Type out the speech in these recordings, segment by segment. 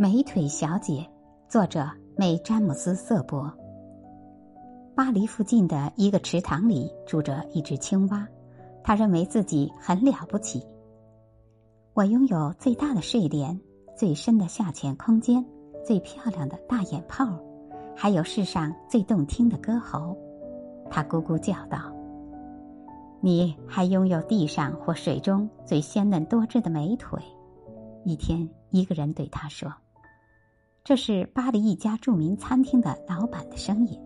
美腿小姐，作者美詹姆斯·瑟伯。巴黎附近的一个池塘里住着一只青蛙，他认为自己很了不起。我拥有最大的睡莲、最深的下潜空间、最漂亮的大眼泡，还有世上最动听的歌喉。他咕咕叫道：“你还拥有地上或水中最鲜嫩多汁的美腿。”一天，一个人对他说。这是巴黎一家著名餐厅的老板的声音，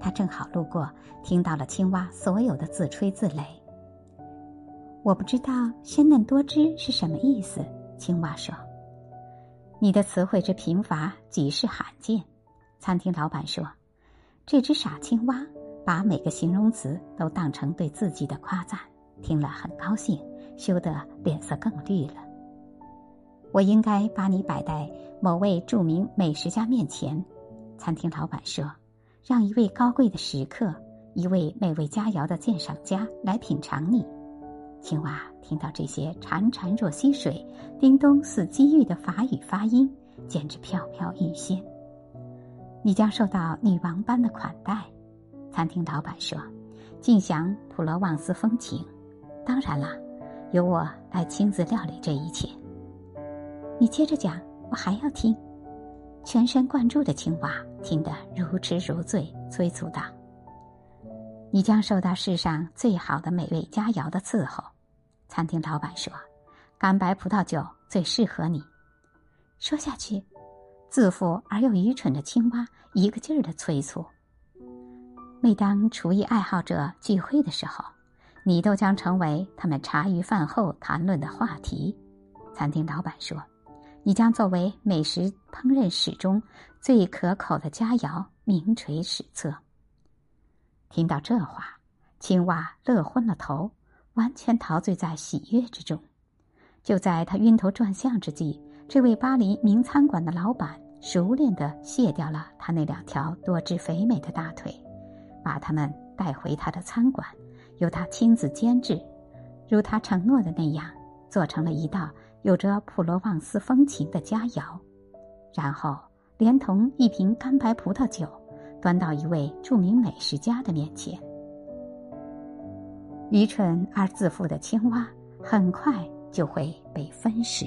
他正好路过，听到了青蛙所有的自吹自擂。我不知道“鲜嫩多汁”是什么意思，青蛙说：“你的词汇之贫乏，极是罕见。”餐厅老板说：“这只傻青蛙把每个形容词都当成对自己的夸赞，听了很高兴，羞得脸色更绿了。”我应该把你摆在某位著名美食家面前，餐厅老板说：“让一位高贵的食客，一位美味佳肴的鉴赏家来品尝你。”青蛙听到这些潺潺若溪水、叮咚似机遇的法语发音，简直飘飘欲仙。你将受到女王般的款待，餐厅老板说：“尽享普罗旺斯风情。”当然啦，由我来亲自料理这一切。你接着讲，我还要听。全神贯注的青蛙听得如痴如醉，催促道：“你将受到世上最好的美味佳肴的伺候。”餐厅老板说：“干白葡萄酒最适合你。”说下去，自负而又愚蠢的青蛙一个劲儿的催促。每当厨艺爱好者聚会的时候，你都将成为他们茶余饭后谈论的话题。餐厅老板说。你将作为美食烹饪史中最可口的佳肴名垂史册。听到这话，青蛙乐昏了头，完全陶醉在喜悦之中。就在他晕头转向之际，这位巴黎名餐馆的老板熟练的卸掉了他那两条多汁肥美的大腿，把他们带回他的餐馆，由他亲自监制，如他承诺的那样，做成了一道。有着普罗旺斯风情的佳肴，然后连同一瓶干白葡萄酒，端到一位著名美食家的面前。愚蠢而自负的青蛙，很快就会被分食。